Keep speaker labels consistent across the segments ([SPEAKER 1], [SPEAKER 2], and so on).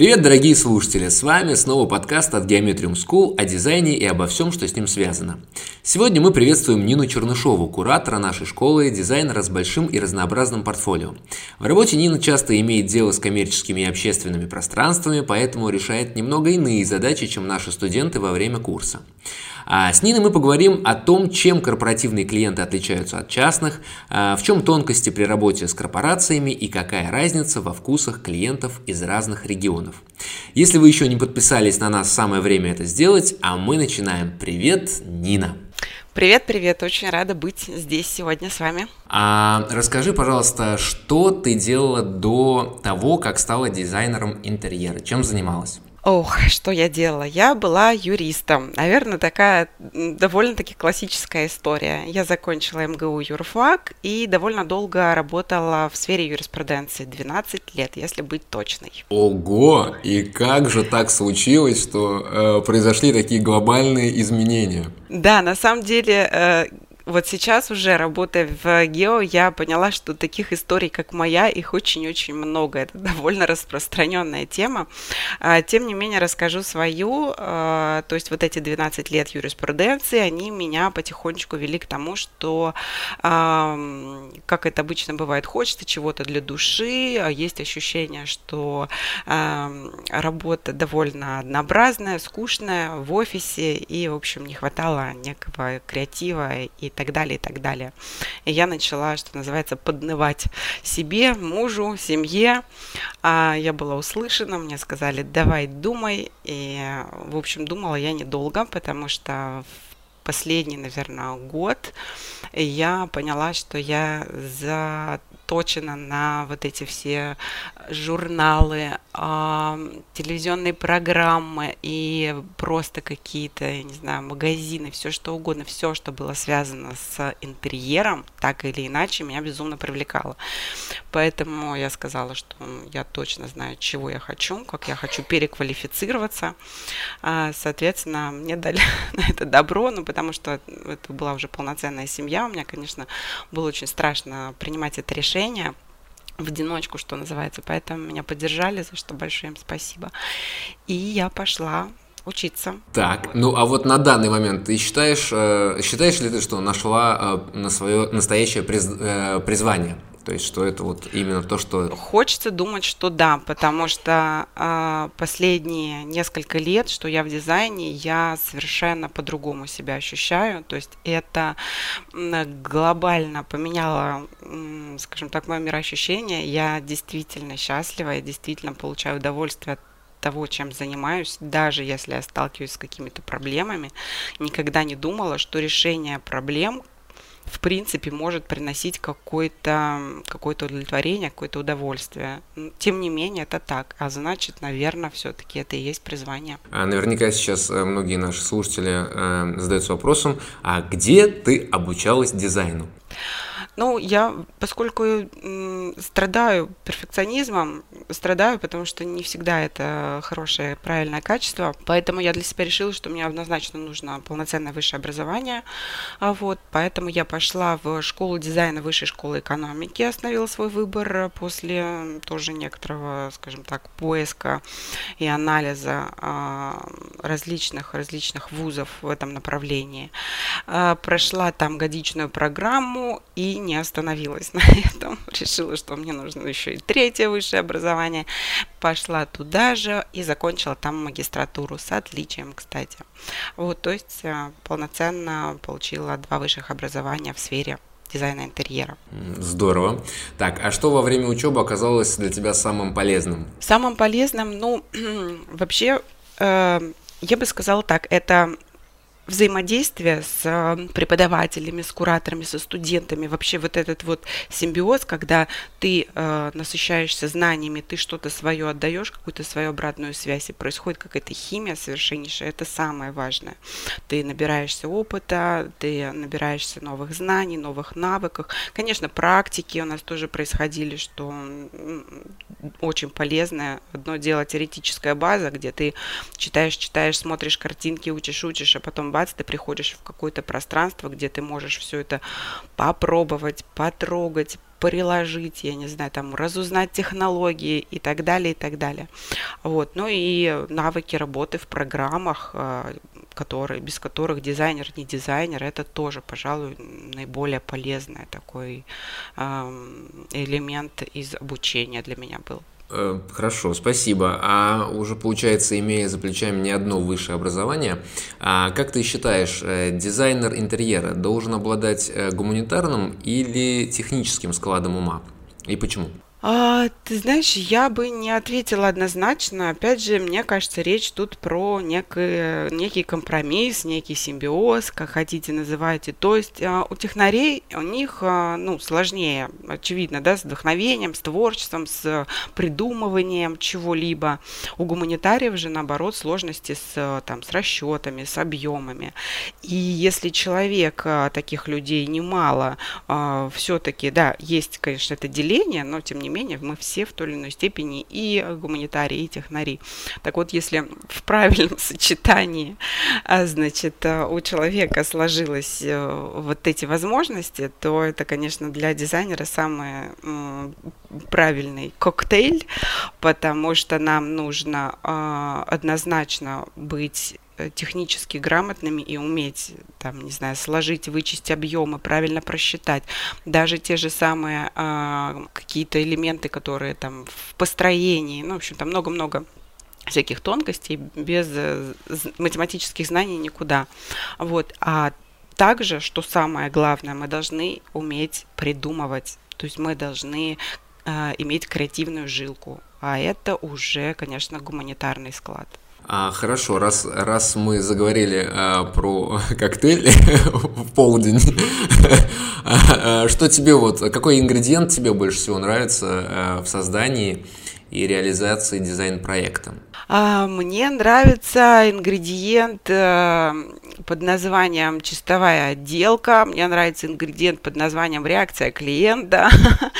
[SPEAKER 1] Привет, дорогие слушатели! С вами снова подкаст от Geometrium School о дизайне и обо всем, что с ним связано. Сегодня мы приветствуем Нину Чернышову, куратора нашей школы, дизайнера с большим и разнообразным портфолио. В работе Нина часто имеет дело с коммерческими и общественными пространствами, поэтому решает немного иные задачи, чем наши студенты во время курса. А с Ниной мы поговорим о том, чем корпоративные клиенты отличаются от частных, а, в чем тонкости при работе с корпорациями и какая разница во вкусах клиентов из разных регионов. Если вы еще не подписались на нас, самое время это сделать, а мы начинаем. Привет, Нина!
[SPEAKER 2] Привет, привет, очень рада быть здесь сегодня с вами.
[SPEAKER 1] А расскажи, пожалуйста, что ты делала до того, как стала дизайнером интерьера? Чем занималась?
[SPEAKER 2] Ох, что я делала? Я была юристом. Наверное, такая довольно-таки классическая история. Я закончила МГУ юрфак и довольно долго работала в сфере юриспруденции. 12 лет, если быть точной.
[SPEAKER 1] Ого! И как же так случилось, что э, произошли такие глобальные изменения?
[SPEAKER 2] Да, на самом деле... Э, вот сейчас уже работая в Гео, я поняла, что таких историй, как моя, их очень-очень много. Это довольно распространенная тема. А, тем не менее, расскажу свою. А, то есть вот эти 12 лет юриспруденции, они меня потихонечку вели к тому, что, как это обычно бывает, хочется чего-то для души, а есть ощущение, что работа довольно однообразная, скучная в офисе, и, в общем, не хватало некого креатива и так далее, и так далее. И я начала, что называется, поднывать себе, мужу, семье. А я была услышана, мне сказали, давай думай. И, в общем, думала я недолго, потому что последний, наверное, год я поняла, что я за заточена на вот эти все журналы, телевизионные программы и просто какие-то, я не знаю, магазины, все что угодно, все, что было связано с интерьером, так или иначе, меня безумно привлекало. Поэтому я сказала, что я точно знаю, чего я хочу, как я хочу переквалифицироваться. А, соответственно, мне дали на это добро, ну, потому что это была уже полноценная семья. У меня, конечно, было очень страшно принимать это решение, решение в одиночку, что называется. Поэтому меня поддержали, за что большое им спасибо. И я пошла учиться.
[SPEAKER 1] Так, ну а вот на данный момент ты считаешь, э, считаешь ли ты, что нашла э, на свое настоящее приз, э, призвание? То есть, что это вот именно то, что...
[SPEAKER 2] Хочется думать, что да, потому что э, последние несколько лет, что я в дизайне, я совершенно по-другому себя ощущаю. То есть это глобально поменяло, скажем так, мое мироощущение. Я действительно счастлива, я действительно получаю удовольствие от того, чем занимаюсь, даже если я сталкиваюсь с какими-то проблемами, никогда не думала, что решение проблем, в принципе, может приносить какое-то какое удовлетворение, какое-то удовольствие. Тем не менее, это так. А значит, наверное, все-таки это и есть призвание.
[SPEAKER 1] А наверняка сейчас э, многие наши слушатели э, задаются вопросом, а где ты обучалась дизайну?
[SPEAKER 2] Ну, я, поскольку страдаю перфекционизмом, страдаю, потому что не всегда это хорошее, правильное качество, поэтому я для себя решила, что мне однозначно нужно полноценное высшее образование, а вот, поэтому я пошла в школу дизайна Высшей школы экономики, остановила свой выбор после тоже некоторого, скажем так, поиска и анализа а, различных различных вузов в этом направлении. А, прошла там годичную программу и не остановилась на этом. Решила, что мне нужно еще и третье высшее образование. Пошла туда же и закончила там магистратуру с отличием, кстати. Вот, то есть э, полноценно получила два высших образования в сфере дизайна интерьера.
[SPEAKER 1] Здорово. Так, а что во время учебы оказалось для тебя самым полезным?
[SPEAKER 2] Самым полезным, ну, вообще, э, я бы сказала так, это взаимодействие с э, преподавателями, с кураторами, со студентами, вообще вот этот вот симбиоз, когда ты э, насыщаешься знаниями, ты что-то свое отдаешь, какую-то свою обратную связь, и происходит какая-то химия совершеннейшая, это самое важное. Ты набираешься опыта, ты набираешься новых знаний, новых навыков. Конечно, практики у нас тоже происходили, что очень полезное. Одно дело теоретическая база, где ты читаешь, читаешь, смотришь картинки, учишь, учишь, а потом бац, ты приходишь в какое-то пространство, где ты можешь все это попробовать, потрогать, приложить, я не знаю, там, разузнать технологии и так далее, и так далее. Вот. Ну и навыки работы в программах, э, которые, без которых дизайнер не дизайнер, это тоже, пожалуй, наиболее полезный такой элемент из обучения для меня был.
[SPEAKER 1] Э, хорошо, спасибо. А уже получается, имея за плечами не одно высшее образование, а как ты считаешь, э, дизайнер интерьера должен обладать э, гуманитарным или техническим складом ума? И почему?
[SPEAKER 2] А, ты знаешь, я бы не ответила однозначно. Опять же, мне кажется, речь тут про некий, некий компромисс, некий симбиоз, как хотите называйте. То есть а, у технарей, у них а, ну, сложнее, очевидно, да, с вдохновением, с творчеством, с придумыванием чего-либо. У гуманитариев же, наоборот, сложности с, там, с расчетами, с объемами. И если человек, а, таких людей немало, все-таки, да, есть, конечно, это деление, но тем не менее мы все в той или иной степени и гуманитарии, и технари. Так вот, если в правильном сочетании, а, значит, а, у человека сложилось э, вот эти возможности, то это, конечно, для дизайнера самый правильный коктейль, потому что нам нужно а, однозначно быть технически грамотными и уметь, там, не знаю, сложить, вычесть объемы, правильно просчитать. Даже те же самые а, какие-то элементы, которые там в построении, ну, в общем, там много-много всяких тонкостей, без э, математических знаний никуда. Вот. А также, что самое главное, мы должны уметь придумывать. То есть мы должны э, иметь креативную жилку. А это уже, конечно, гуманитарный склад.
[SPEAKER 1] А, хорошо, раз, раз мы заговорили а, про коктейль в полдень, а, что тебе вот, какой ингредиент тебе больше всего нравится а, в создании и реализации дизайн-проекта?
[SPEAKER 2] А, мне нравится ингредиент э, под названием чистовая отделка. Мне нравится ингредиент под названием реакция клиента.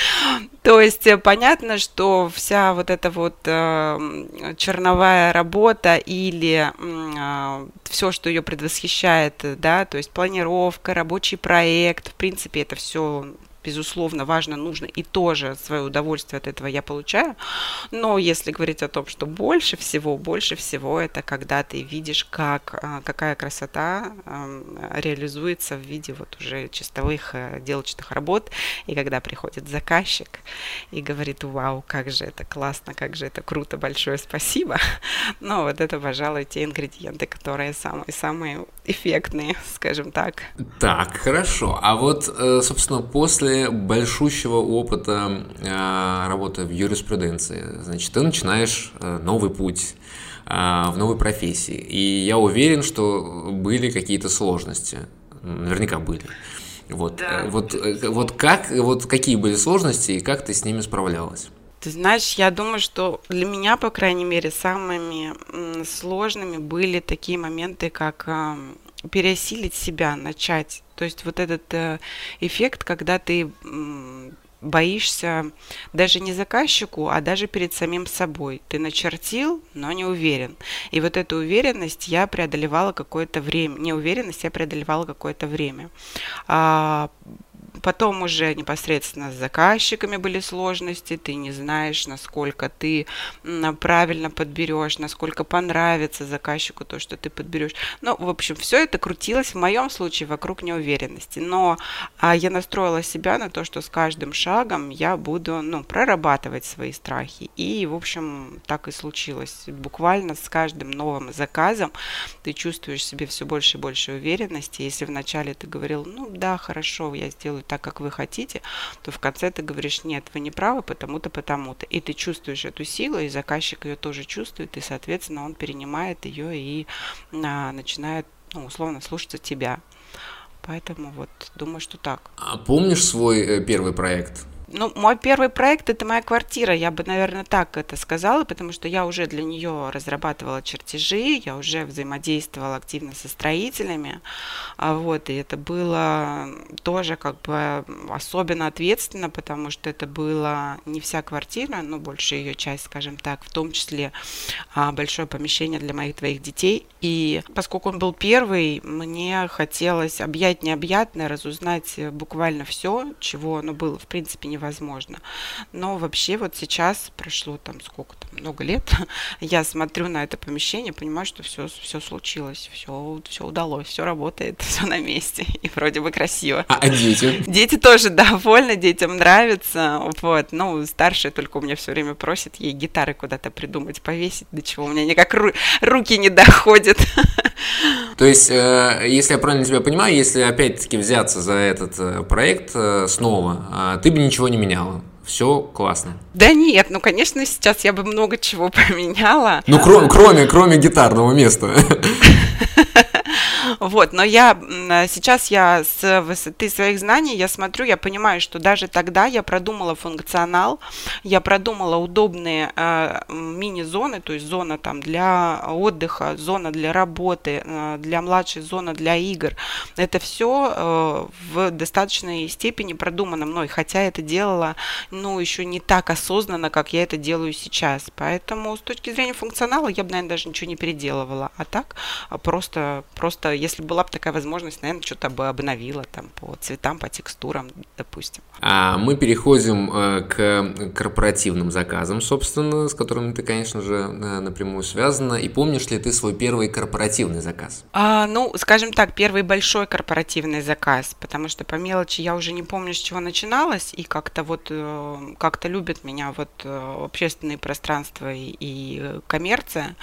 [SPEAKER 2] То есть э, понятно, что вся вот эта вот э, черновая работа или э, все, что ее предвосхищает, да, то есть планировка, рабочий проект, в принципе, это все безусловно, важно, нужно, и тоже свое удовольствие от этого я получаю. Но если говорить о том, что больше всего, больше всего это когда ты видишь, как, а, какая красота реализуется в виде вот уже чистовых э, делочных работ, и когда приходит заказчик и говорит, вау, как же это классно, как же это круто, большое спасибо. Но вот это, пожалуй, те ингредиенты, которые самые-самые эффектные, скажем так.
[SPEAKER 1] Так, хорошо. А вот, э, собственно, после после большущего опыта э, работы в юриспруденции, значит, ты начинаешь э, новый путь э, в новой профессии. И я уверен, что были какие-то сложности. Наверняка были. Вот, да. вот, вот как, вот какие были сложности и как ты с ними справлялась?
[SPEAKER 2] Ты знаешь, я думаю, что для меня, по крайней мере, самыми сложными были такие моменты, как переосилить себя, начать. То есть вот этот э, эффект, когда ты боишься даже не заказчику, а даже перед самим собой. Ты начертил, но не уверен. И вот эту уверенность я преодолевала какое-то время. Неуверенность я преодолевала какое-то время. А, Потом уже непосредственно с заказчиками были сложности, ты не знаешь, насколько ты правильно подберешь, насколько понравится заказчику то, что ты подберешь. Ну, в общем, все это крутилось в моем случае вокруг неуверенности. Но а, я настроила себя на то, что с каждым шагом я буду ну, прорабатывать свои страхи. И, в общем, так и случилось. Буквально с каждым новым заказом ты чувствуешь себе все больше и больше уверенности. Если вначале ты говорил, ну да, хорошо, я сделаю так, как вы хотите, то в конце ты говоришь, нет, вы не правы, потому-то, потому-то. И ты чувствуешь эту силу, и заказчик ее тоже чувствует, и, соответственно, он перенимает ее и а, начинает, ну, условно, слушаться тебя. Поэтому вот думаю, что так.
[SPEAKER 1] А помнишь свой э, первый проект?
[SPEAKER 2] Ну, мой первый проект это моя квартира, я бы, наверное, так это сказала, потому что я уже для нее разрабатывала чертежи, я уже взаимодействовала активно со строителями, а вот, и это было тоже как бы особенно ответственно, потому что это была не вся квартира, но больше ее часть, скажем так, в том числе а, большое помещение для моих двоих детей, и поскольку он был первый, мне хотелось объять необъятное, разузнать буквально все, чего, ну, было, в принципе, не невозможно. Но вообще вот сейчас прошло там сколько там, много лет, я смотрю на это помещение, понимаю, что все, все случилось, все, все удалось, все работает, все на месте и вроде бы красиво.
[SPEAKER 1] А, а дети?
[SPEAKER 2] Дети тоже довольны, детям нравится, вот. Ну, старшая только у меня все время просит ей гитары куда-то придумать, повесить, до чего у меня никак ру- руки не доходят.
[SPEAKER 1] То есть, э, если я правильно тебя понимаю, если опять-таки взяться за этот э, проект э, снова, ты бы ничего не меняла? все классно.
[SPEAKER 2] Да нет, ну, конечно, сейчас я бы много чего поменяла.
[SPEAKER 1] Ну, кроме, кроме, кроме гитарного места.
[SPEAKER 2] Вот, но я сейчас я с высоты своих знаний, я смотрю, я понимаю, что даже тогда я продумала функционал, я продумала удобные э, мини-зоны, то есть зона там для отдыха, зона для работы, э, для младшей зона для игр. Это все э, в достаточной степени продумано мной, хотя это делала, ну, еще не так осознанно, как я это делаю сейчас. Поэтому с точки зрения функционала я бы, наверное, даже ничего не переделывала. А так просто, просто если была бы такая возможность, наверное, что-то бы обновила там по цветам, по текстурам, допустим.
[SPEAKER 1] А мы переходим э, к корпоративным заказам, собственно, с которыми ты, конечно же, э, напрямую связана. И помнишь ли ты свой первый корпоративный заказ?
[SPEAKER 2] А, ну, скажем так, первый большой корпоративный заказ, потому что по мелочи я уже не помню, с чего начиналось, и как-то вот э, как-то любят меня вот общественные пространства и, и коммерция.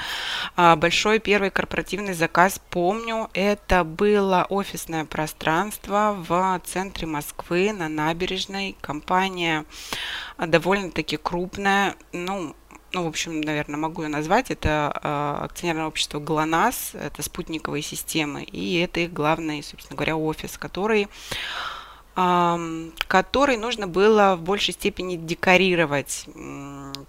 [SPEAKER 2] А большой первый корпоративный заказ помню, это было офисное пространство в центре Москвы на набережной. Компания довольно-таки крупная. Ну, ну, в общем, наверное, могу ее назвать. Это э, акционерное общество ГЛОНАСС, это спутниковые системы, и это их главный, собственно говоря, офис, который который нужно было в большей степени декорировать.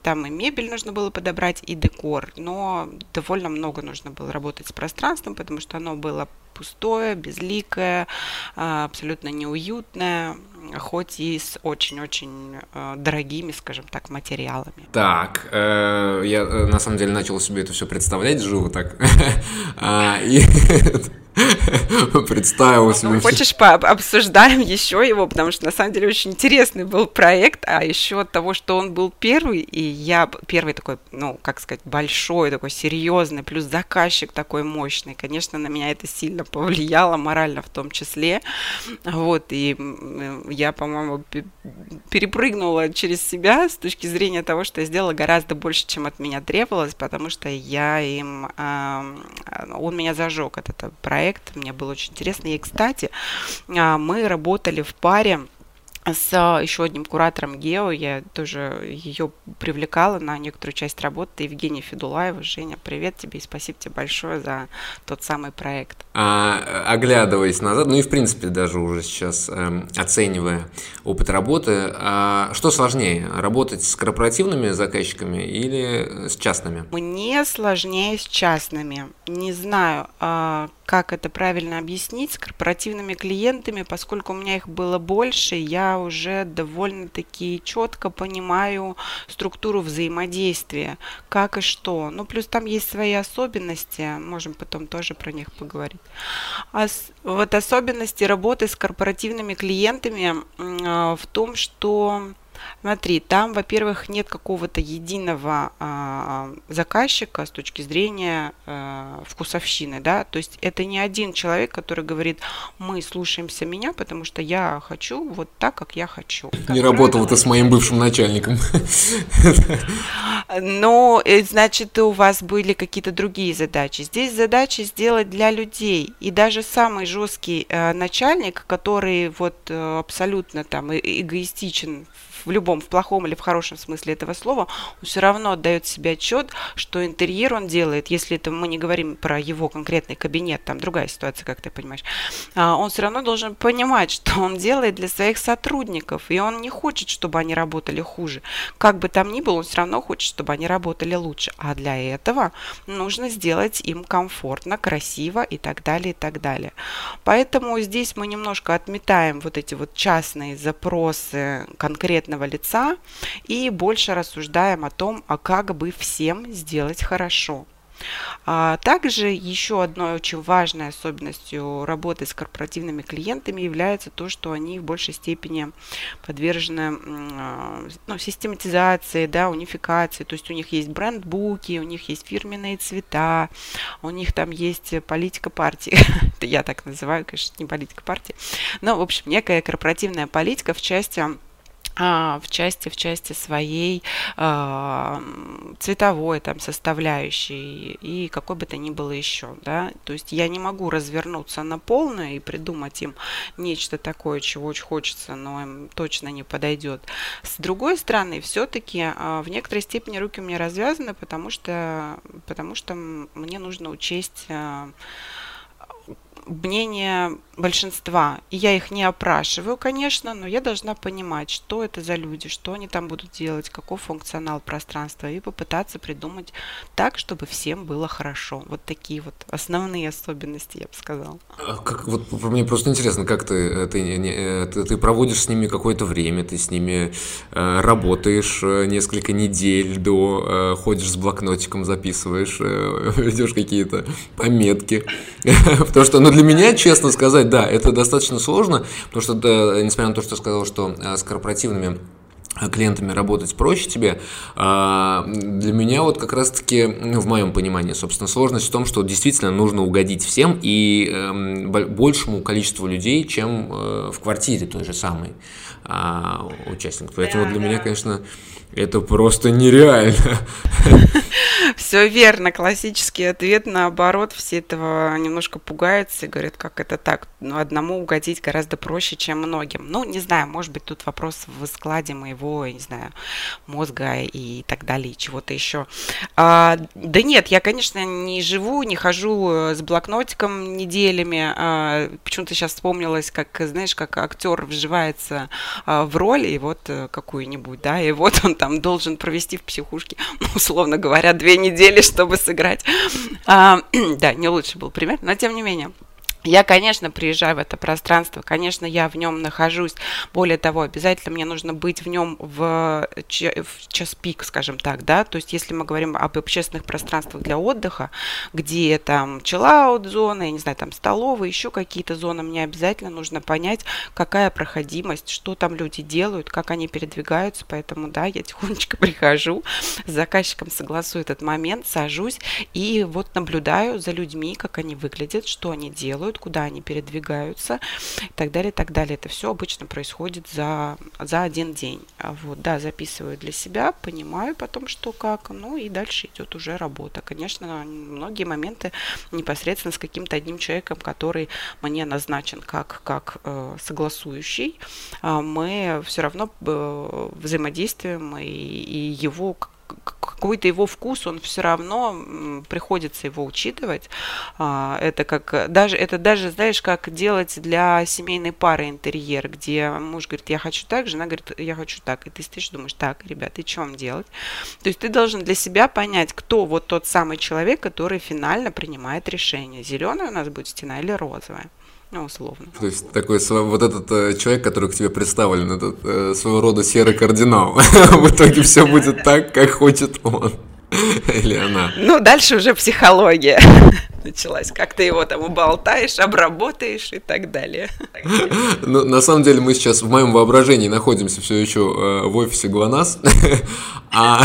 [SPEAKER 2] Там и мебель нужно было подобрать, и декор, но довольно много нужно было работать с пространством, потому что оно было пустое, безликое, а, абсолютно неуютное, хоть и с очень-очень э, дорогими, скажем так, материалами.
[SPEAKER 1] Так, э, я э, на самом деле начал себе это все представлять живо так. А, Представил себе.
[SPEAKER 2] Ну, хочешь, обсуждаем еще его, потому что на самом деле очень интересный был проект, а еще от того, что он был первый, и я первый такой, ну, как сказать, большой, такой серьезный, плюс заказчик такой мощный, конечно, на меня это сильно повлияло, морально в том числе, вот, и я, по-моему, перепрыгнула через себя с точки зрения того, что я сделала гораздо больше, чем от меня требовалось, потому что я им, он меня зажег, этот проект, проект, мне было очень интересно. И, кстати, а, мы работали в паре с еще одним куратором Гео, я тоже ее привлекала на некоторую часть работы, Евгения Федулаева. Женя, привет тебе и спасибо тебе большое за тот самый проект.
[SPEAKER 1] А, оглядываясь назад, ну и в принципе даже уже сейчас э, оценивая опыт работы, а что сложнее, работать с корпоративными заказчиками или с частными?
[SPEAKER 2] Мне сложнее с частными. Не знаю, а, как это правильно объяснить, с корпоративными клиентами, поскольку у меня их было больше, я уже довольно-таки четко понимаю структуру взаимодействия, как и что. Ну, плюс там есть свои особенности, можем потом тоже про них поговорить. А вот особенности работы с корпоративными клиентами а, в том, что Смотри, там, во-первых, нет какого-то единого а, заказчика с точки зрения а, вкусовщины, да, то есть это не один человек, который говорит, мы слушаемся меня, потому что я хочу вот так, как я хочу.
[SPEAKER 1] Как не работал это с моим бывшим начальником.
[SPEAKER 2] Но, э, значит, у вас были какие-то другие задачи. Здесь задача сделать для людей, и даже самый жесткий э, начальник, который вот э, абсолютно там эгоистичен в любом, в плохом или в хорошем смысле этого слова, он все равно отдает себе отчет, что интерьер он делает, если это мы не говорим про его конкретный кабинет, там другая ситуация, как ты понимаешь, а, он все равно должен понимать, что он делает для своих сотрудников, и он не хочет, чтобы они работали хуже. Как бы там ни было, он все равно хочет, чтобы они работали лучше. А для этого нужно сделать им комфортно, красиво и так далее, и так далее. Поэтому здесь мы немножко отметаем вот эти вот частные запросы конкретно третьего лица и больше рассуждаем о том, а как бы всем сделать хорошо. А также еще одной очень важной особенностью работы с корпоративными клиентами является то, что они в большей степени подвержены а, ну, систематизации, да, унификации, то есть у них есть брендбуки, у них есть фирменные цвета, у них там есть политика партии, это я так называю, конечно, не политика партии, но, в общем, некая корпоративная политика в части в части в части своей э, цветовой там составляющей и какой бы то ни было еще да. То есть я не могу развернуться на полную и придумать им нечто такое чего очень хочется но им точно не подойдет. С другой стороны все-таки э, в некоторой степени руки у меня развязаны потому что потому что мне нужно учесть мнение большинства. И я их не опрашиваю, конечно, но я должна понимать, что это за люди, что они там будут делать, какой функционал пространства, и попытаться придумать так, чтобы всем было хорошо. Вот такие вот основные особенности, я бы сказала.
[SPEAKER 1] А как, вот мне просто интересно, как ты, э, ты, э, ты, ты проводишь с ними какое-то время, ты с ними э, работаешь э, несколько недель до, э, ходишь с блокнотиком, записываешь, э, ведешь какие-то пометки. Потому что, ну, для меня, честно сказать, да, это достаточно сложно, потому что, да, несмотря на то, что сказал, что а, с корпоративными а, клиентами работать проще тебе. А, для меня вот как раз-таки, ну, в моем понимании, собственно, сложность в том, что действительно нужно угодить всем и эм, большему количеству людей, чем э, в квартире той же самой участников. Поэтому для меня, конечно, это просто нереально.
[SPEAKER 2] Все верно, классический ответ наоборот, все этого немножко пугаются и говорят, как это так, ну, одному угодить гораздо проще, чем многим. Ну, не знаю, может быть, тут вопрос в складе моего, не знаю, мозга и так далее, чего-то еще. А, да нет, я, конечно, не живу, не хожу э, с блокнотиком неделями. А, почему-то сейчас вспомнилось, как, знаешь, как актер вживается а, в роль, и вот э, какую-нибудь, да, и вот он там должен провести в психушке, условно говоря, две недели, чтобы сыграть. А, да, не лучший был пример, но тем не менее. Я, конечно, приезжаю в это пространство, конечно, я в нем нахожусь. Более того, обязательно мне нужно быть в нем в, в час пик, скажем так, да. То есть, если мы говорим об общественных пространствах для отдыха, где там чиллаут зона, я не знаю, там столовые, еще какие-то зоны, мне обязательно нужно понять, какая проходимость, что там люди делают, как они передвигаются. Поэтому, да, я тихонечко прихожу, с заказчиком согласую этот момент, сажусь и вот наблюдаю за людьми, как они выглядят, что они делают делают, куда они передвигаются и так далее, и так далее. Это все обычно происходит за, за один день. А вот, да, записываю для себя, понимаю потом, что как, ну и дальше идет уже работа. Конечно, многие моменты непосредственно с каким-то одним человеком, который мне назначен как, как э, согласующий, э, мы все равно э, взаимодействуем и, и его какой-то его вкус, он все равно приходится его учитывать. А, это как даже это даже знаешь, как делать для семейной пары интерьер, где муж говорит, я хочу так, жена говорит, я хочу так, и ты стоишь, думаешь, так, ребята, и вам делать? То есть ты должен для себя понять, кто вот тот самый человек, который финально принимает решение, зеленая у нас будет стена или розовая ну, условно.
[SPEAKER 1] То есть такой вот этот э, человек, который к тебе представлен, этот э, своего рода серый кардинал. В итоге все будет так, как хочет он. Или она.
[SPEAKER 2] Ну, дальше уже психология началась. Как ты его там уболтаешь, обработаешь и так далее.
[SPEAKER 1] Ну, на самом деле мы сейчас в моем воображении находимся все еще э, в офисе ГЛОНАСС. А,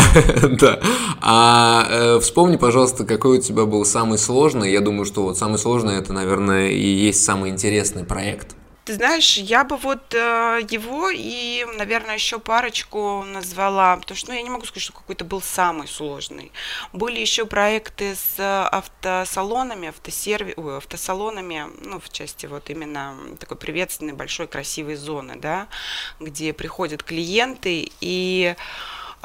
[SPEAKER 1] да. А э, вспомни, пожалуйста, какой у тебя был самый сложный. Я думаю, что вот самый сложный это, наверное, и есть самый интересный проект.
[SPEAKER 2] Ты знаешь, я бы вот э, его и, наверное, еще парочку назвала, потому что ну, я не могу сказать, что какой-то был самый сложный. Были еще проекты с автосалонами, автосерви... Ой, автосалонами, ну, в части вот именно такой приветственной большой красивой зоны, да, где приходят клиенты и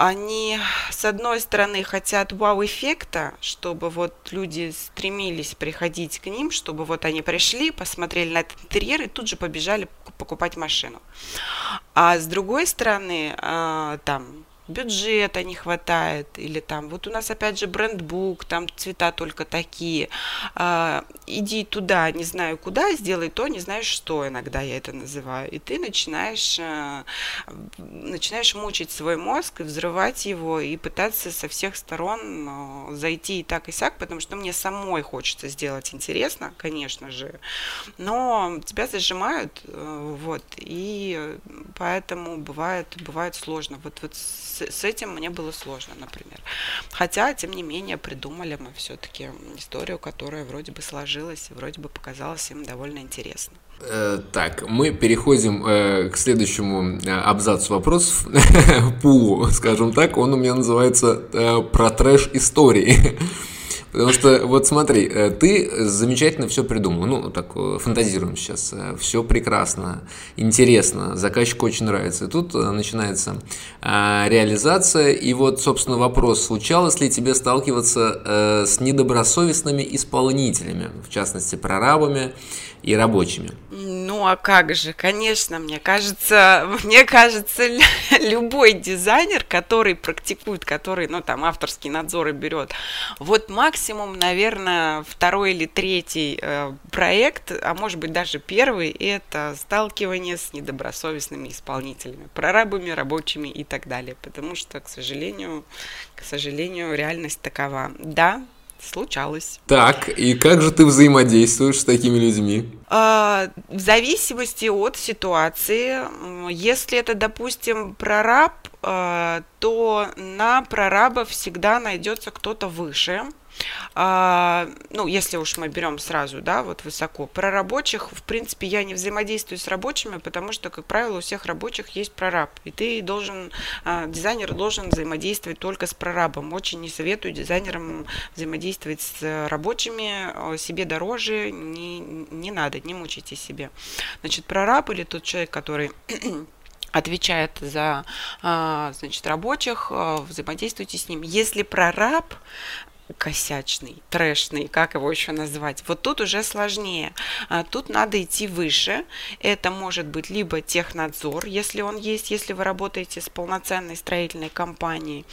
[SPEAKER 2] они, с одной стороны, хотят вау-эффекта, чтобы вот люди стремились приходить к ним, чтобы вот они пришли, посмотрели на этот интерьер и тут же побежали покупать машину. А с другой стороны, а, там, бюджета не хватает, или там, вот у нас опять же брендбук, там цвета только такие, а, иди туда, не знаю куда, сделай то, не знаешь что, иногда я это называю, и ты начинаешь, а, начинаешь мучить свой мозг и взрывать его, и пытаться со всех сторон а, зайти и так и сяк, потому что мне самой хочется сделать интересно, конечно же, но тебя зажимают, э, вот, и поэтому бывает, бывает сложно. Вот, вот с, с этим мне было сложно, например. Хотя, тем не менее, придумали мы все-таки историю, которая вроде бы сложилась, вроде бы показалась им довольно интересной.
[SPEAKER 1] Э, так, мы переходим э, к следующему э, абзацу вопросов, пулу, скажем так, он у меня называется э, про трэш истории. Потому что, вот смотри, э, ты замечательно все придумал. Ну, так э, фантазируем сейчас. Э, все прекрасно, интересно, заказчику очень нравится. И тут начинается реализация. И вот, собственно, вопрос, случалось ли тебе сталкиваться с недобросовестными исполнителями, в частности, прорабами и рабочими?
[SPEAKER 2] Ну а как же, конечно, мне кажется, мне кажется, любой дизайнер, который практикует, который, ну там авторские надзоры берет, вот максимум, наверное, второй или третий э, проект, а может быть даже первый, это сталкивание с недобросовестными исполнителями, прорабами, рабочими и так далее, потому что, к сожалению, к сожалению, реальность такова. Да, случалось.
[SPEAKER 1] Так, и как же ты взаимодействуешь с такими людьми?
[SPEAKER 2] А, в зависимости от ситуации, если это, допустим, прораб, а, то на прораба всегда найдется кто-то выше, а, ну, если уж мы берем сразу, да, вот высоко. Про рабочих, в принципе, я не взаимодействую с рабочими, потому что, как правило, у всех рабочих есть прораб. И ты должен, а, дизайнер должен взаимодействовать только с прорабом. Очень не советую дизайнерам взаимодействовать с рабочими, себе дороже, не, не надо, не мучайте себе. Значит, прораб или тот человек, который отвечает за а, значит, рабочих, взаимодействуйте с ним. Если прораб косячный, трэшный, как его еще назвать. Вот тут уже сложнее. А, тут надо идти выше. Это может быть либо технадзор, если он есть, если вы работаете с полноценной строительной компанией,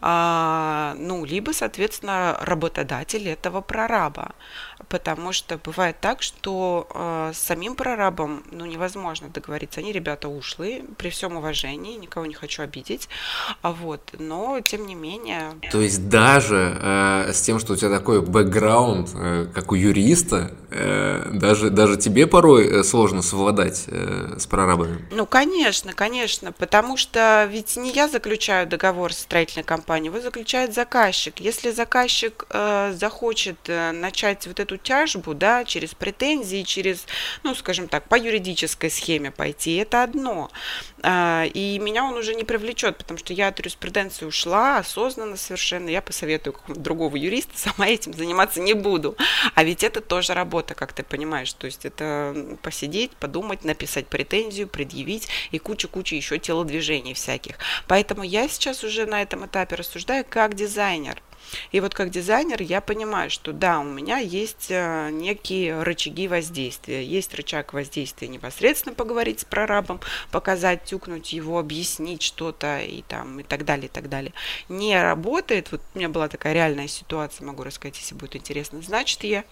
[SPEAKER 2] а, ну, либо, соответственно, работодатель этого прораба. Потому что бывает так, что э, с самим прорабом ну, невозможно договориться. Они ребята ушлые, при всем уважении, никого не хочу обидеть. А вот, но тем не менее.
[SPEAKER 1] То есть даже э, с тем, что у тебя такой бэкграунд, э, как у юриста, э, даже, даже тебе порой э, сложно совладать с прорабами?
[SPEAKER 2] Ну, конечно, конечно, потому что ведь не я заключаю договор с строительной компанией, его заключает заказчик. Если заказчик э, захочет начать вот эту тяжбу, да, через претензии, через, ну, скажем так, по юридической схеме пойти, это одно. Э, и меня он уже не привлечет, потому что я от юриспруденции ушла осознанно совершенно, я посоветую другого юриста, сама этим заниматься не буду. А ведь это тоже работа, как ты понимаешь. То есть это посидеть, подумать, написать претензию, предъявить и куча-куча еще телодвижений всяких. Поэтому я сейчас уже на этом этапе рассуждаю как дизайнер. И вот как дизайнер я понимаю, что да, у меня есть э, некие рычаги воздействия. Есть рычаг воздействия непосредственно поговорить с прорабом, показать, тюкнуть его, объяснить что-то и там и так далее, и так далее. Не работает. Вот у меня была такая реальная ситуация, могу рассказать, если будет интересно. Значит, я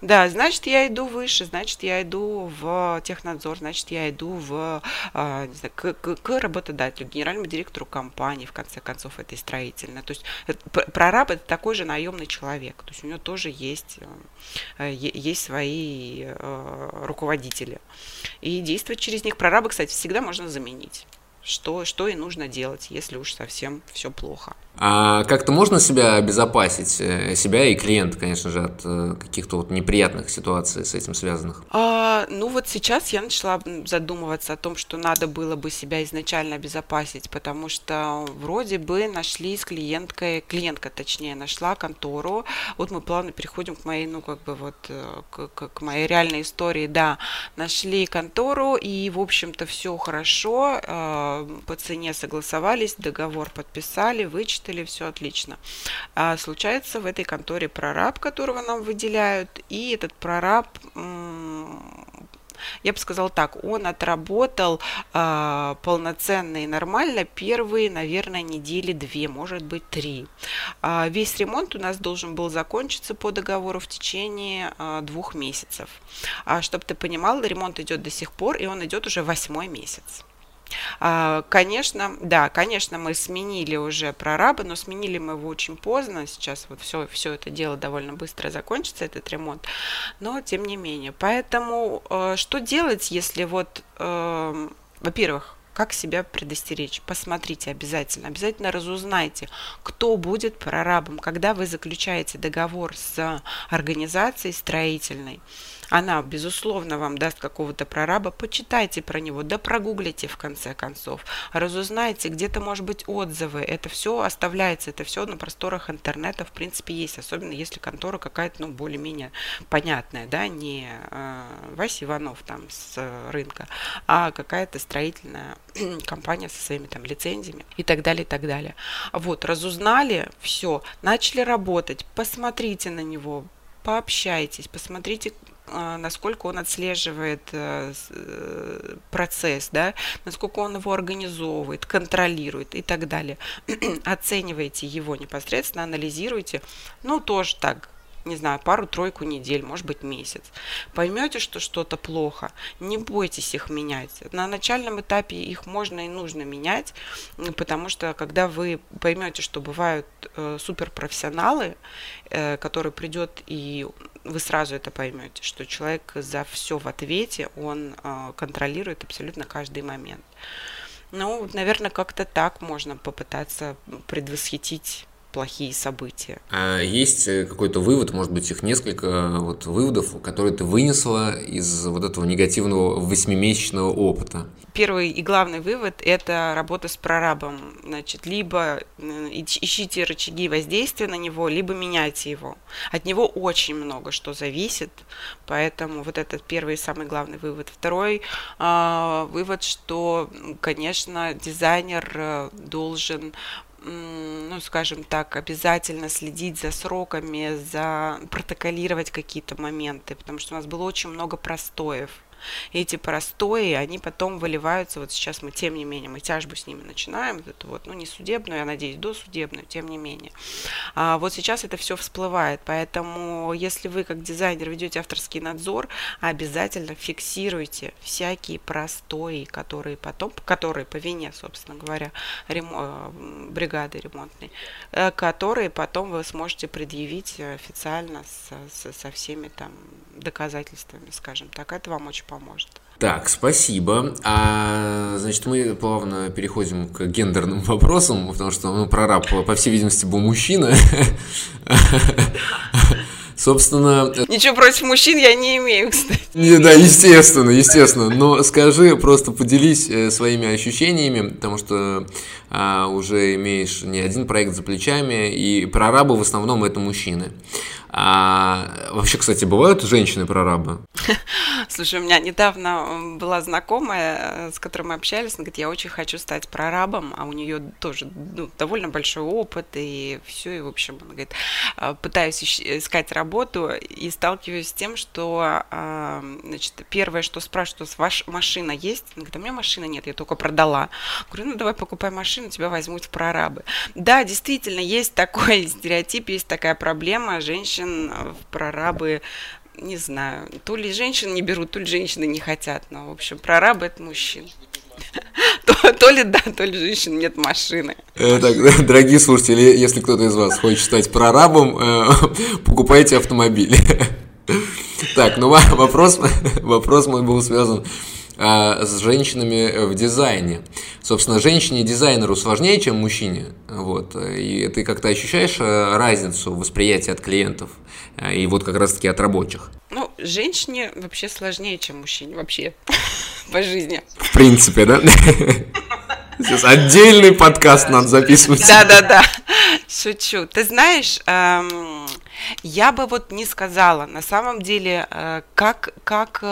[SPEAKER 2] да, значит, я иду выше, значит, я иду в технадзор, значит, я иду в, а, не знаю, к, к, к работодателю, генеральному директору компании, в конце концов, этой строительной. То есть прораб – это такой же наемный человек, то есть у него тоже есть, э, есть свои э, руководители. И действовать через них прораба, кстати, всегда можно заменить что, что и нужно делать, если уж совсем все плохо.
[SPEAKER 1] А как-то можно себя обезопасить, э, себя и клиента, конечно же, от э, каких-то вот неприятных ситуаций с этим связанных?
[SPEAKER 2] А, ну вот сейчас я начала задумываться о том, что надо было бы себя изначально обезопасить, потому что вроде бы нашли с клиенткой, клиентка точнее нашла контору. Вот мы плавно переходим к моей, ну как бы вот э, к, к, к моей реальной истории, да, нашли контору и в общем-то все хорошо, по цене согласовались, договор подписали, вычитали все отлично. А случается в этой конторе прораб, которого нам выделяют, и этот прораб я бы сказала так, он отработал э, полноценно и нормально первые, наверное, недели две, может быть, три. Э, весь ремонт у нас должен был закончиться по договору в течение э, двух месяцев. А, чтобы ты понимал, ремонт идет до сих пор, и он идет уже восьмой месяц. А, конечно, да, конечно, мы сменили уже прораба, но сменили мы его очень поздно. Сейчас вот все, все это дело довольно быстро закончится, этот ремонт. Но тем не менее. Поэтому э, что делать, если вот, э, во-первых, как себя предостеречь? Посмотрите обязательно, обязательно разузнайте, кто будет прорабом, когда вы заключаете договор с организацией строительной она, безусловно, вам даст какого-то прораба, почитайте про него, да прогуглите в конце концов, разузнайте, где-то, может быть, отзывы, это все оставляется, это все на просторах интернета, в принципе, есть, особенно если контора какая-то, ну, более-менее понятная, да, не э, Вася Иванов там с рынка, а какая-то строительная компания со своими там лицензиями и так далее, и так далее. Вот, разузнали, все, начали работать, посмотрите на него, пообщайтесь, посмотрите, насколько он отслеживает э, э, процесс, да, насколько он его организовывает, контролирует и так далее. Оценивайте его непосредственно, анализируйте, ну, тоже так, не знаю, пару-тройку недель, может быть, месяц. Поймете, что что-то плохо, не бойтесь их менять. На начальном этапе их можно и нужно менять, потому что когда вы поймете, что бывают э, суперпрофессионалы, э, который придет и вы сразу это поймете, что человек за все в ответе, он э, контролирует абсолютно каждый момент. Ну, наверное, как-то так можно попытаться предвосхитить плохие события.
[SPEAKER 1] А есть э, какой-то вывод, может быть, их несколько э, вот выводов, которые ты вынесла из вот этого негативного восьмимесячного опыта?
[SPEAKER 2] Первый и главный вывод – это работа с прорабом. Значит, либо э, ищите рычаги воздействия на него, либо меняйте его. От него очень много что зависит, поэтому вот этот первый и самый главный вывод. Второй э, вывод, что, конечно, дизайнер должен ну, скажем так, обязательно следить за сроками, за протоколировать какие-то моменты, потому что у нас было очень много простоев эти простои, они потом выливаются, вот сейчас мы, тем не менее, мы тяжбу с ними начинаем, вот эту вот, ну, не судебную, я надеюсь, досудебную, тем не менее. А вот сейчас это все всплывает, поэтому если вы как дизайнер ведете авторский надзор, обязательно фиксируйте всякие простои, которые потом, которые по вине, собственно говоря, ремо, э, бригады ремонтной, э, которые потом вы сможете предъявить официально со, со всеми там доказательствами, скажем так. Это вам очень поможет.
[SPEAKER 1] Так, спасибо. А, значит, мы плавно переходим к гендерным вопросам, потому что ну, прораб, по всей видимости, был мужчина. Собственно...
[SPEAKER 2] Ничего против мужчин я не имею, кстати.
[SPEAKER 1] Не, да, естественно, естественно. Но скажи, просто поделись э, своими ощущениями, потому что а, уже имеешь не один проект за плечами, и прорабы в основном это мужчины. А, вообще, кстати, бывают женщины-прорабы?
[SPEAKER 2] Слушай, у меня недавно была знакомая, э, с которой мы общались, она говорит, я очень хочу стать прорабом, а у нее тоже ну, довольно большой опыт, и все, и, в общем, она говорит, «А, пытаюсь искать работу, и сталкиваюсь с тем, что, а, значит, первое, что спрашивают, ваша машина есть? Она говорит, у меня машины нет, я только продала. Говорю, ну, давай покупай машину, тебя возьмут в прорабы. Да, действительно, есть такой стереотип, есть такая проблема, женщин женщин в прорабы не знаю, то ли женщин не берут, то ли женщины не хотят. Но, в общем, прорабы – это мужчины. То, то ли да, то ли женщин нет машины.
[SPEAKER 1] Э, так, дорогие слушатели, если кто-то из вас хочет стать прорабом, э, покупайте автомобиль. Так, ну вопрос, вопрос мой был связан а, с женщинами в дизайне. Собственно, женщине-дизайнеру сложнее, чем мужчине. Вот. И ты как-то ощущаешь э, разницу восприятия от клиентов э, и вот как раз-таки от рабочих?
[SPEAKER 2] Ну, женщине вообще сложнее, чем мужчине вообще по жизни.
[SPEAKER 1] В принципе, да? Сейчас отдельный подкаст надо записывать.
[SPEAKER 2] Да-да-да, шучу. Ты знаешь, эм, я бы вот не сказала, на самом деле, э, как, как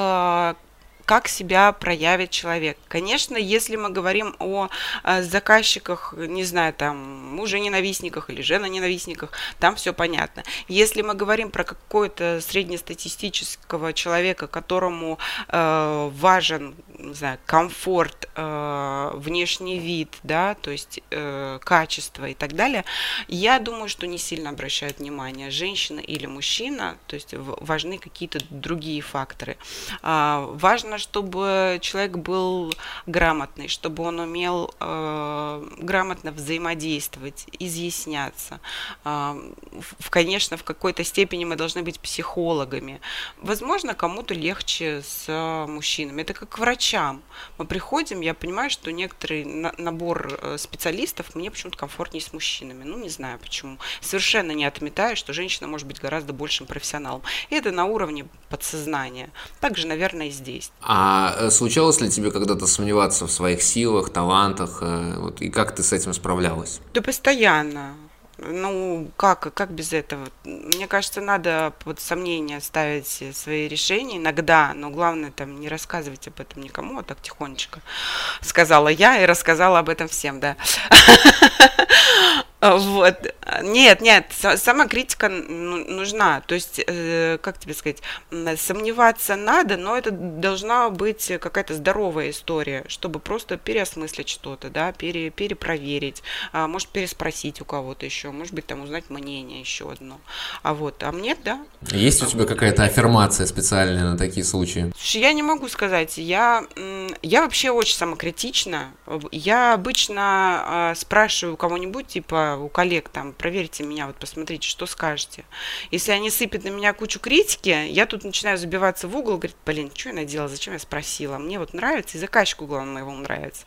[SPEAKER 2] как себя проявит человек. Конечно, если мы говорим о э, заказчиках, не знаю, там, мужа-ненавистниках или жена-ненавистниках, там все понятно. Если мы говорим про какое-то среднестатистического человека, которому э, важен не знаю, комфорт, э, внешний вид, да, то есть э, качество и так далее, я думаю, что не сильно обращают внимание, женщина или мужчина, то есть важны какие-то другие факторы. Э, важно, чтобы человек был грамотный, чтобы он умел э, грамотно взаимодействовать, изъясняться. Э, в, конечно, в какой-то степени мы должны быть психологами. Возможно, кому-то легче с мужчинами. Это как врач врачам. Мы приходим, я понимаю, что некоторый на- набор э, специалистов мне почему-то комфортнее с мужчинами. Ну, не знаю почему. Совершенно не отметаю, что женщина может быть гораздо большим профессионалом. И это на уровне подсознания. Также, наверное, и здесь.
[SPEAKER 1] А э, случалось ли тебе когда-то сомневаться в своих силах, талантах? Э, вот, и как ты с этим справлялась?
[SPEAKER 2] Да постоянно. Ну, как, как без этого? Мне кажется, надо под сомнение ставить свои решения иногда, но главное там не рассказывать об этом никому, а так тихонечко. Сказала я и рассказала об этом всем, да. Вот. Нет, нет, сама критика нужна. То есть, э, как тебе сказать, сомневаться надо, но это должна быть какая-то здоровая история, чтобы просто переосмыслить что-то, да, пере, перепроверить, а, может, переспросить у кого-то еще, может быть, там узнать мнение еще одно. А вот, а мне, да.
[SPEAKER 1] Есть у тебя какая-то аффирмация специальная на такие случаи?
[SPEAKER 2] Слушай, я не могу сказать. Я, я вообще очень самокритична. Я обычно а, спрашиваю кого-нибудь, типа, у коллег там, проверьте меня, вот посмотрите, что скажете. Если они сыпят на меня кучу критики, я тут начинаю забиваться в угол, говорит, блин, что я наделала, зачем я спросила? Мне вот нравится, и заказчику, главное, моего нравится.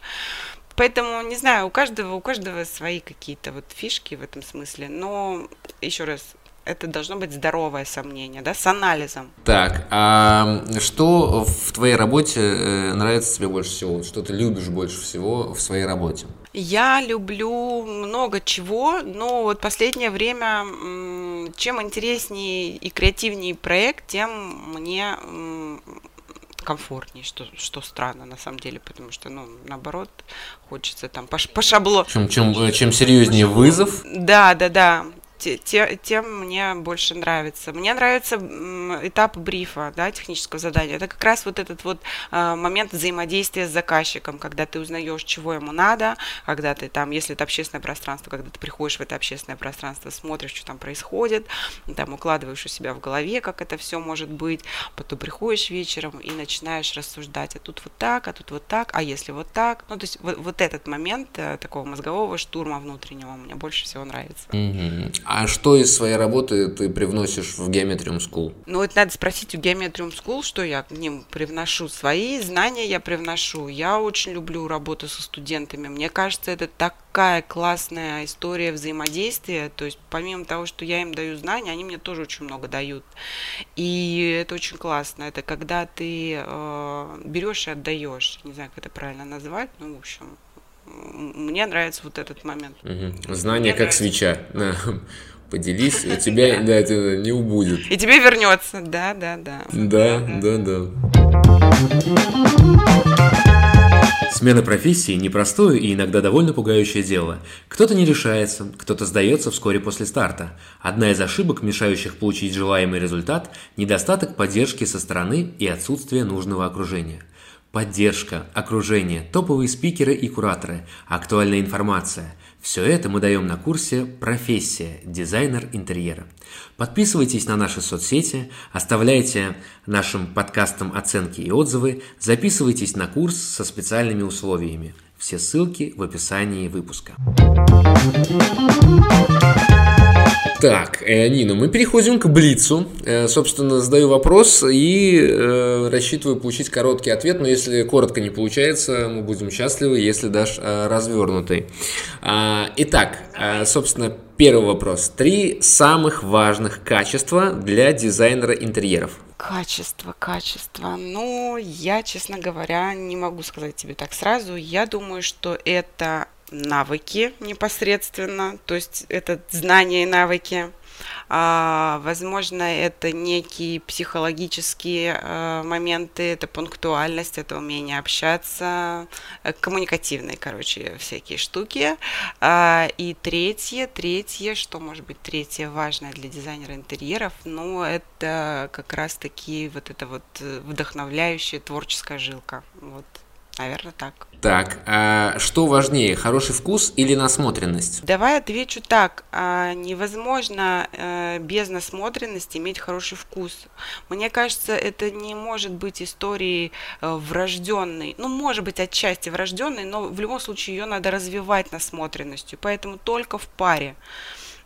[SPEAKER 2] Поэтому, не знаю, у каждого, у каждого свои какие-то вот фишки в этом смысле. Но, еще раз, это должно быть здоровое сомнение, да, с анализом.
[SPEAKER 1] Так, а что в твоей работе э, нравится тебе больше всего? Что ты любишь больше всего в своей работе?
[SPEAKER 2] Я люблю много чего, но вот последнее время, чем интереснее и креативнее проект, тем мне комфортнее, что, что странно на самом деле, потому что, ну, наоборот, хочется там по, по шаблону.
[SPEAKER 1] Чем, чем, чем серьезнее вызов.
[SPEAKER 2] Да, да, да те, тем мне больше нравится. Мне нравится этап брифа, да, технического задания. Это как раз вот этот вот э, момент взаимодействия с заказчиком, когда ты узнаешь, чего ему надо, когда ты там, если это общественное пространство, когда ты приходишь в это общественное пространство, смотришь, что там происходит, там укладываешь у себя в голове, как это все может быть, потом приходишь вечером и начинаешь рассуждать, а тут вот так, а тут вот так, а если вот так. Ну, то есть вот, вот этот момент э, такого мозгового штурма внутреннего мне больше всего нравится.
[SPEAKER 1] А что из своей работы ты привносишь в Geometrium School?
[SPEAKER 2] Ну, это надо спросить у Geometrium School, что я к ним привношу. Свои знания я привношу. Я очень люблю работу со студентами. Мне кажется, это такая классная история взаимодействия. То есть, помимо того, что я им даю знания, они мне тоже очень много дают. И это очень классно. Это когда ты э, берешь и отдаешь. Не знаю, как это правильно назвать, ну, в общем, мне нравится вот этот момент.
[SPEAKER 1] Угу. Знание Мне как нравится. свеча. Поделись, у тебя да, это не убудет.
[SPEAKER 2] И тебе вернется, да, да, да.
[SPEAKER 1] Да, да, да. Смена профессии – непростое и иногда довольно пугающее дело. Кто-то не решается, кто-то сдается вскоре после старта. Одна из ошибок, мешающих получить желаемый результат – недостаток поддержки со стороны и отсутствие нужного окружения – Поддержка, окружение, топовые спикеры и кураторы, актуальная информация – все это мы даем на курсе «Профессия. Дизайнер интерьера». Подписывайтесь на наши соцсети, оставляйте нашим подкастам оценки и отзывы, записывайтесь на курс со специальными условиями. Все ссылки в описании выпуска. Так, э, Нина, мы переходим к Блицу. Э, собственно, задаю вопрос и э, рассчитываю получить короткий ответ, но если коротко не получается, мы будем счастливы, если дашь развернутый. А, итак, собственно, первый вопрос. Три самых важных качества для дизайнера интерьеров.
[SPEAKER 2] Качество, качество. Ну, я, честно говоря, не могу сказать тебе так сразу. Я думаю, что это навыки непосредственно, то есть это знания и навыки. А, возможно, это некие психологические а, моменты, это пунктуальность, это умение общаться, э, коммуникативные, короче, всякие штуки. А, и третье, третье, что может быть третье важное для дизайнера интерьеров, ну, это как раз-таки вот это вот э, вдохновляющая творческая жилка. Вот Наверное, так.
[SPEAKER 1] Так, а что важнее, хороший вкус или насмотренность?
[SPEAKER 2] Давай отвечу так. А, невозможно а, без насмотренности иметь хороший вкус. Мне кажется, это не может быть историей а, врожденной. Ну, может быть, отчасти врожденной, но в любом случае ее надо развивать насмотренностью. Поэтому только в паре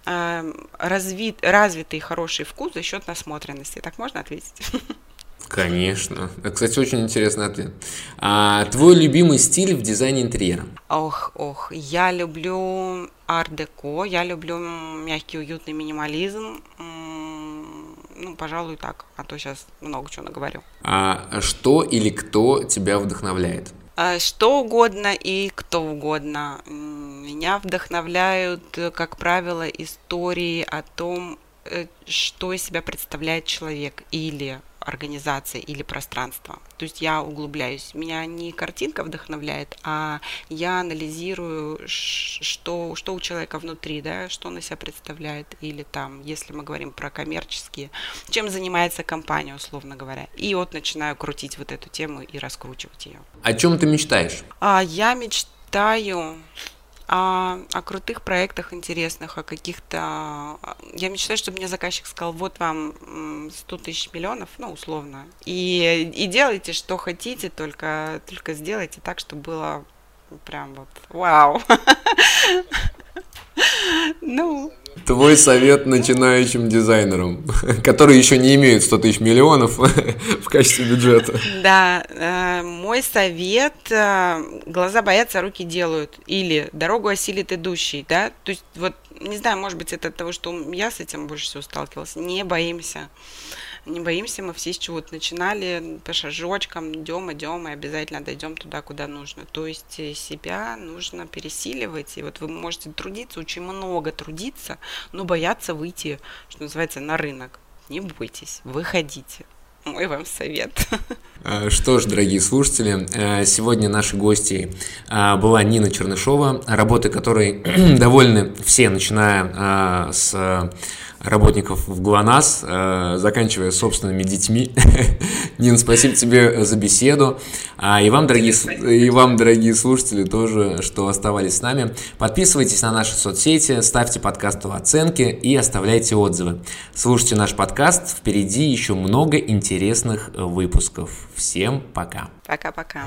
[SPEAKER 2] развит, развитый хороший вкус за счет насмотренности. Так можно ответить?
[SPEAKER 1] Конечно. Кстати, очень интересный ответ. А твой любимый стиль в дизайне интерьера?
[SPEAKER 2] Ох, ох, я люблю арт-деко, я люблю мягкий, уютный минимализм. Ну, пожалуй, так, а то сейчас много чего наговорю.
[SPEAKER 1] А что или кто тебя вдохновляет?
[SPEAKER 2] А, что угодно и кто угодно. Меня вдохновляют, как правило, истории о том, э, что из себя представляет человек или организация или пространство. То есть я углубляюсь. Меня не картинка вдохновляет, а я анализирую, что, что у человека внутри, да, что он из себя представляет, или там, если мы говорим про коммерческие, чем занимается компания, условно говоря. И вот начинаю крутить вот эту тему и раскручивать ее.
[SPEAKER 1] О чем ты мечтаешь?
[SPEAKER 2] А, я мечтаю о, о крутых проектах интересных, о каких-то... Я мечтаю, чтобы мне заказчик сказал, вот вам 100 тысяч миллионов, ну, условно, и, и делайте, что хотите, только, только сделайте так, чтобы было прям вот вау.
[SPEAKER 1] Ну, Твой совет начинающим дизайнерам, которые еще не имеют 100 тысяч миллионов в качестве бюджета.
[SPEAKER 2] Да, э, мой совет, э, глаза боятся, руки делают, или дорогу осилит идущий, да, то есть вот, не знаю, может быть, это от того, что я с этим больше всего сталкивалась, не боимся не боимся, мы все с чего-то начинали, по шажочкам, идем, идем, и обязательно дойдем туда, куда нужно. То есть э, себя нужно пересиливать, и вот вы можете трудиться, очень много трудиться, но бояться выйти, что называется, на рынок. Не бойтесь, выходите. Мой вам совет.
[SPEAKER 1] А, что ж, дорогие слушатели, э, сегодня нашей гостьей а, была Нина Чернышова, работы которой довольны все, начиная а, с работников в ГЛОНАСС, э, заканчивая собственными детьми. Нин, спасибо тебе за беседу. А, и вам, дорогие, и вам, дорогие слушатели, тоже, что оставались с нами. Подписывайтесь на наши соцсети, ставьте подкасту оценки и оставляйте отзывы. Слушайте наш подкаст, впереди еще много интересных выпусков. Всем пока.
[SPEAKER 2] Пока-пока.